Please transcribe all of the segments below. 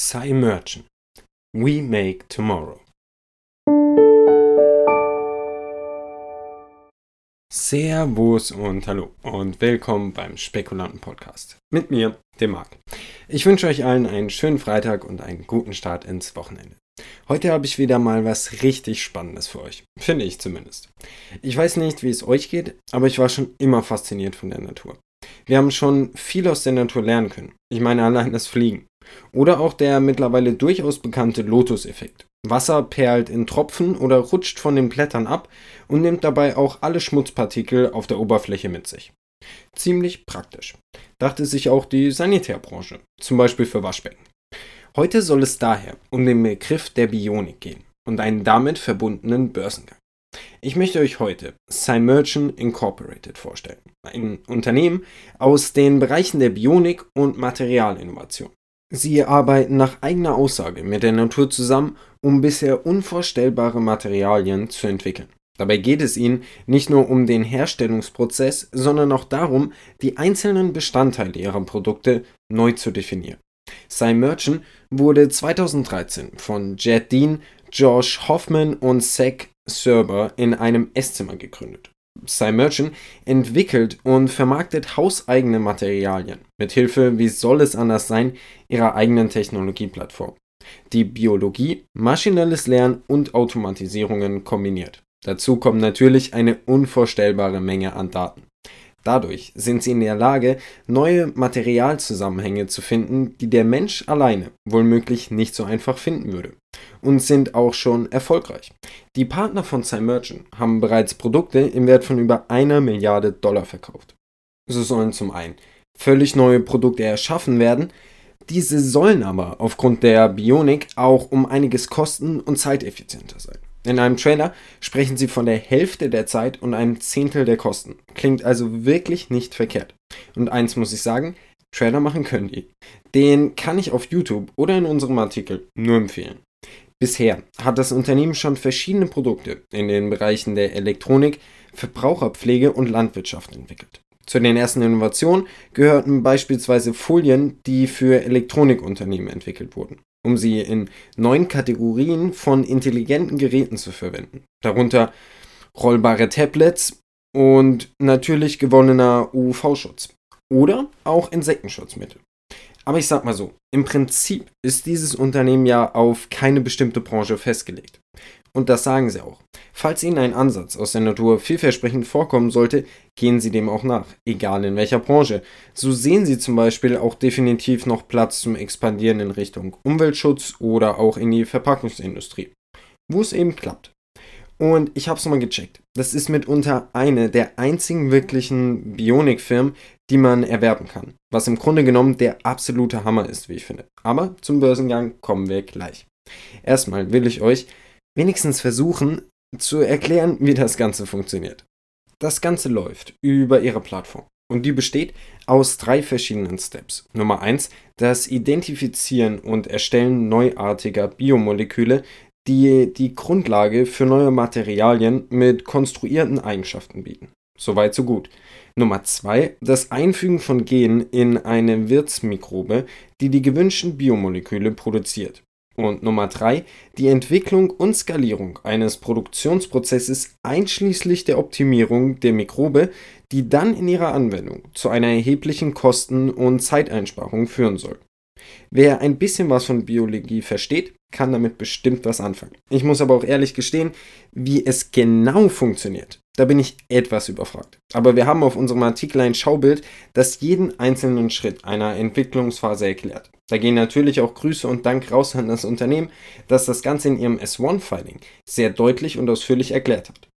Cy Merchant. We Make Tomorrow. Servus und hallo und willkommen beim Spekulanten Podcast. Mit mir, dem Marc. Ich wünsche euch allen einen schönen Freitag und einen guten Start ins Wochenende. Heute habe ich wieder mal was richtig Spannendes für euch. Finde ich zumindest. Ich weiß nicht, wie es euch geht, aber ich war schon immer fasziniert von der Natur. Wir haben schon viel aus der Natur lernen können. Ich meine allein das Fliegen. Oder auch der mittlerweile durchaus bekannte Lotus-Effekt. Wasser perlt in Tropfen oder rutscht von den Blättern ab und nimmt dabei auch alle Schmutzpartikel auf der Oberfläche mit sich. Ziemlich praktisch, dachte sich auch die Sanitärbranche, zum Beispiel für Waschbecken. Heute soll es daher um den Begriff der Bionik gehen und einen damit verbundenen Börsengang. Ich möchte euch heute Cymerchant Incorporated vorstellen, ein Unternehmen aus den Bereichen der Bionik und Materialinnovation. Sie arbeiten nach eigener Aussage mit der Natur zusammen, um bisher unvorstellbare Materialien zu entwickeln. Dabei geht es ihnen nicht nur um den Herstellungsprozess, sondern auch darum, die einzelnen Bestandteile ihrer Produkte neu zu definieren. Cy Merchant wurde 2013 von Jed Dean, Josh Hoffman und Zach Serber in einem Esszimmer gegründet. Cymerchant entwickelt und vermarktet hauseigene Materialien mithilfe, wie soll es anders sein, ihrer eigenen Technologieplattform, die Biologie, maschinelles Lernen und Automatisierungen kombiniert. Dazu kommt natürlich eine unvorstellbare Menge an Daten. Dadurch sind sie in der Lage, neue Materialzusammenhänge zu finden, die der Mensch alleine wohlmöglich nicht so einfach finden würde. Und sind auch schon erfolgreich. Die Partner von Cymerchant haben bereits Produkte im Wert von über einer Milliarde Dollar verkauft. So sollen zum einen völlig neue Produkte erschaffen werden, diese sollen aber aufgrund der Bionik auch um einiges kosten- und zeiteffizienter sein. In einem Trailer sprechen sie von der Hälfte der Zeit und einem Zehntel der Kosten. Klingt also wirklich nicht verkehrt. Und eins muss ich sagen, Trailer machen können die. Den kann ich auf YouTube oder in unserem Artikel nur empfehlen. Bisher hat das Unternehmen schon verschiedene Produkte in den Bereichen der Elektronik, Verbraucherpflege und Landwirtschaft entwickelt. Zu den ersten Innovationen gehörten beispielsweise Folien, die für Elektronikunternehmen entwickelt wurden um sie in neun Kategorien von intelligenten Geräten zu verwenden. Darunter rollbare Tablets und natürlich gewonnener UV-Schutz oder auch Insektenschutzmittel. Aber ich sag mal so, im Prinzip ist dieses Unternehmen ja auf keine bestimmte Branche festgelegt. Und das sagen sie auch. Falls Ihnen ein Ansatz aus der Natur vielversprechend vorkommen sollte, gehen Sie dem auch nach, egal in welcher Branche. So sehen Sie zum Beispiel auch definitiv noch Platz zum Expandieren in Richtung Umweltschutz oder auch in die Verpackungsindustrie, wo es eben klappt. Und ich habe es mal gecheckt. Das ist mitunter eine der einzigen wirklichen Bionik-Firmen, die man erwerben kann. Was im Grunde genommen der absolute Hammer ist, wie ich finde. Aber zum Börsengang kommen wir gleich. Erstmal will ich euch wenigstens versuchen zu erklären, wie das Ganze funktioniert. Das Ganze läuft über ihre Plattform und die besteht aus drei verschiedenen Steps. Nummer eins: das Identifizieren und Erstellen neuartiger Biomoleküle, die die Grundlage für neue Materialien mit konstruierten Eigenschaften bieten. Soweit so gut. Nummer zwei: das Einfügen von Genen in eine Wirtsmikrobe, die die gewünschten Biomoleküle produziert. Und Nummer drei, die Entwicklung und Skalierung eines Produktionsprozesses einschließlich der Optimierung der Mikrobe, die dann in ihrer Anwendung zu einer erheblichen Kosten- und Zeiteinsparung führen soll. Wer ein bisschen was von Biologie versteht, kann damit bestimmt was anfangen. Ich muss aber auch ehrlich gestehen, wie es genau funktioniert, da bin ich etwas überfragt. Aber wir haben auf unserem Artikel ein Schaubild, das jeden einzelnen Schritt einer Entwicklungsphase erklärt. Da gehen natürlich auch Grüße und Dank raus an das Unternehmen, das das Ganze in ihrem S1-Filing sehr deutlich und ausführlich erklärt hat.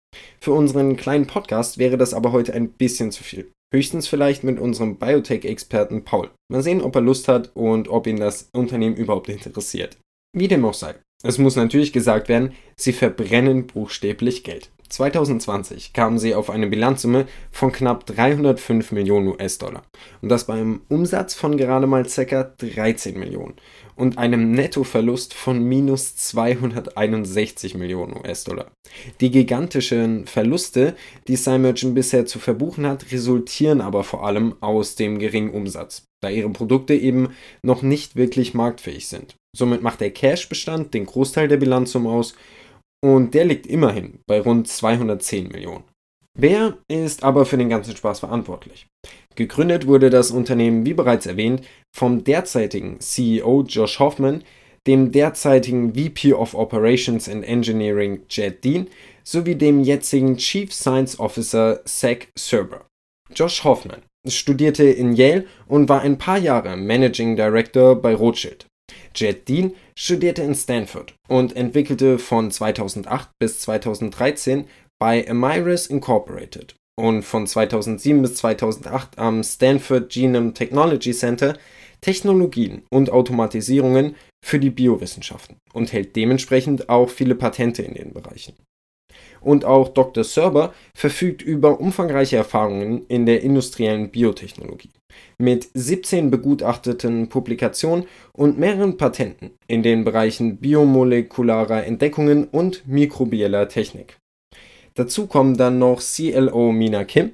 Für unseren kleinen Podcast wäre das aber heute ein bisschen zu viel. Höchstens vielleicht mit unserem Biotech-Experten Paul. Mal sehen, ob er Lust hat und ob ihn das Unternehmen überhaupt interessiert. Wie dem auch sei. Es muss natürlich gesagt werden, sie verbrennen buchstäblich Geld. 2020 kamen sie auf eine Bilanzsumme von knapp 305 Millionen US-Dollar und das bei einem Umsatz von gerade mal ca. 13 Millionen und einem Nettoverlust von minus 261 Millionen US-Dollar. Die gigantischen Verluste, die Cymergent bisher zu verbuchen hat, resultieren aber vor allem aus dem geringen Umsatz, da ihre Produkte eben noch nicht wirklich marktfähig sind. Somit macht der Cash-Bestand den Großteil der Bilanzsumme aus und der liegt immerhin bei rund 210 Millionen. Wer ist aber für den ganzen Spaß verantwortlich? Gegründet wurde das Unternehmen, wie bereits erwähnt, vom derzeitigen CEO Josh Hoffman, dem derzeitigen VP of Operations and Engineering Jed Dean sowie dem jetzigen Chief Science Officer Zach Serber. Josh Hoffman studierte in Yale und war ein paar Jahre Managing Director bei Rothschild. Jed Dean studierte in Stanford und entwickelte von 2008 bis 2013 bei Amyris Incorporated und von 2007 bis 2008 am Stanford Genome Technology Center Technologien und Automatisierungen für die Biowissenschaften und hält dementsprechend auch viele Patente in den Bereichen und auch Dr. Serber verfügt über umfangreiche Erfahrungen in der industriellen Biotechnologie. Mit 17 begutachteten Publikationen und mehreren Patenten in den Bereichen biomolekularer Entdeckungen und mikrobieller Technik. Dazu kommen dann noch CLO Mina Kim,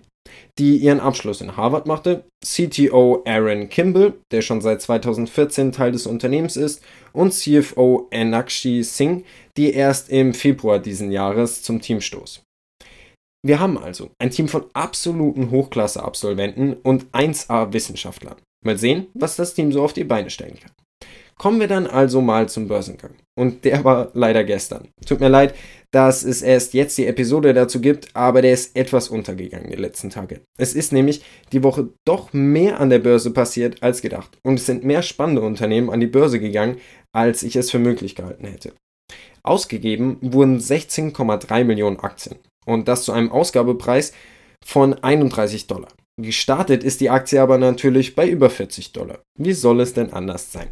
die ihren Abschluss in Harvard machte, CTO Aaron Kimball, der schon seit 2014 Teil des Unternehmens ist, und CFO Anakshi Singh, die erst im Februar diesen Jahres zum Team stoß. Wir haben also ein Team von absoluten Hochklasse-Absolventen und 1A-Wissenschaftlern. Mal sehen, was das Team so auf die Beine stellen kann. Kommen wir dann also mal zum Börsengang. Und der war leider gestern. Tut mir leid, dass es erst jetzt die Episode dazu gibt, aber der ist etwas untergegangen die letzten Tage. Es ist nämlich die Woche doch mehr an der Börse passiert als gedacht. Und es sind mehr spannende Unternehmen an die Börse gegangen, als ich es für möglich gehalten hätte. Ausgegeben wurden 16,3 Millionen Aktien. Und das zu einem Ausgabepreis von 31 Dollar. Gestartet ist die Aktie aber natürlich bei über 40 Dollar. Wie soll es denn anders sein?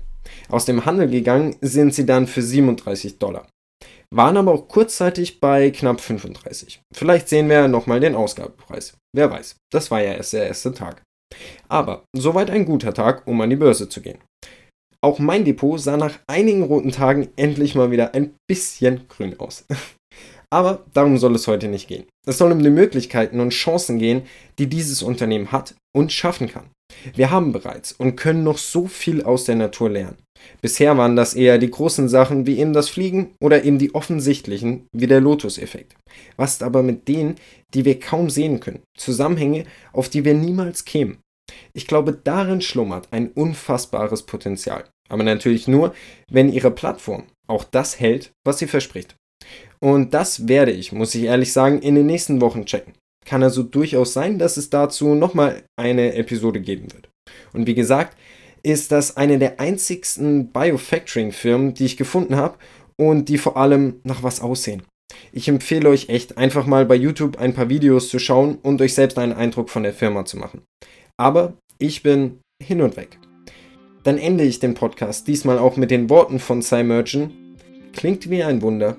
Aus dem Handel gegangen sind sie dann für 37 Dollar. Waren aber auch kurzzeitig bei knapp 35. Vielleicht sehen wir nochmal den Ausgabepreis. Wer weiß, das war ja erst der erste Tag. Aber soweit ein guter Tag, um an die Börse zu gehen. Auch mein Depot sah nach einigen roten Tagen endlich mal wieder ein bisschen grün aus. Aber darum soll es heute nicht gehen. Es soll um die Möglichkeiten und Chancen gehen, die dieses Unternehmen hat und schaffen kann. Wir haben bereits und können noch so viel aus der Natur lernen. Bisher waren das eher die großen Sachen wie eben das Fliegen oder eben die offensichtlichen wie der Lotus-Effekt. Was aber mit denen, die wir kaum sehen können, Zusammenhänge, auf die wir niemals kämen. Ich glaube, darin schlummert ein unfassbares Potenzial. Aber natürlich nur, wenn Ihre Plattform auch das hält, was sie verspricht. Und das werde ich, muss ich ehrlich sagen, in den nächsten Wochen checken. Kann also durchaus sein, dass es dazu nochmal eine Episode geben wird. Und wie gesagt, ist das eine der einzigsten Biofactoring-Firmen, die ich gefunden habe und die vor allem nach was aussehen. Ich empfehle euch echt einfach mal bei YouTube ein paar Videos zu schauen und euch selbst einen Eindruck von der Firma zu machen. Aber ich bin hin und weg. Dann ende ich den Podcast diesmal auch mit den Worten von Cymergen. Klingt wie ein Wunder,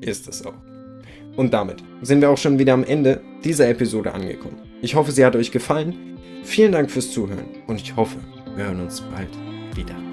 ist es auch. Und damit sind wir auch schon wieder am Ende dieser Episode angekommen. Ich hoffe, sie hat euch gefallen. Vielen Dank fürs Zuhören und ich hoffe, wir hören uns bald wieder.